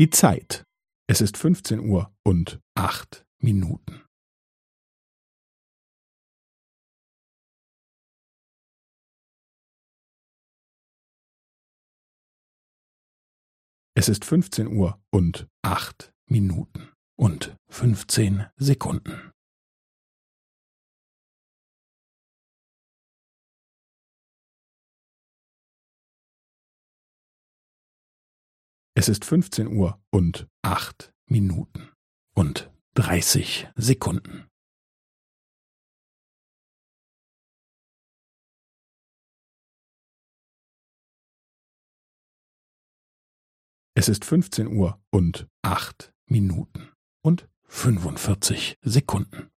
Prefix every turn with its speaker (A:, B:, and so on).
A: Die Zeit. Es ist 15 Uhr und acht Minuten. Es ist 15 Uhr und acht Minuten und 15 Sekunden. Es ist 15 Uhr und acht Minuten und 30 Sekunden. Es ist 15 Uhr und acht Minuten und 45 Sekunden.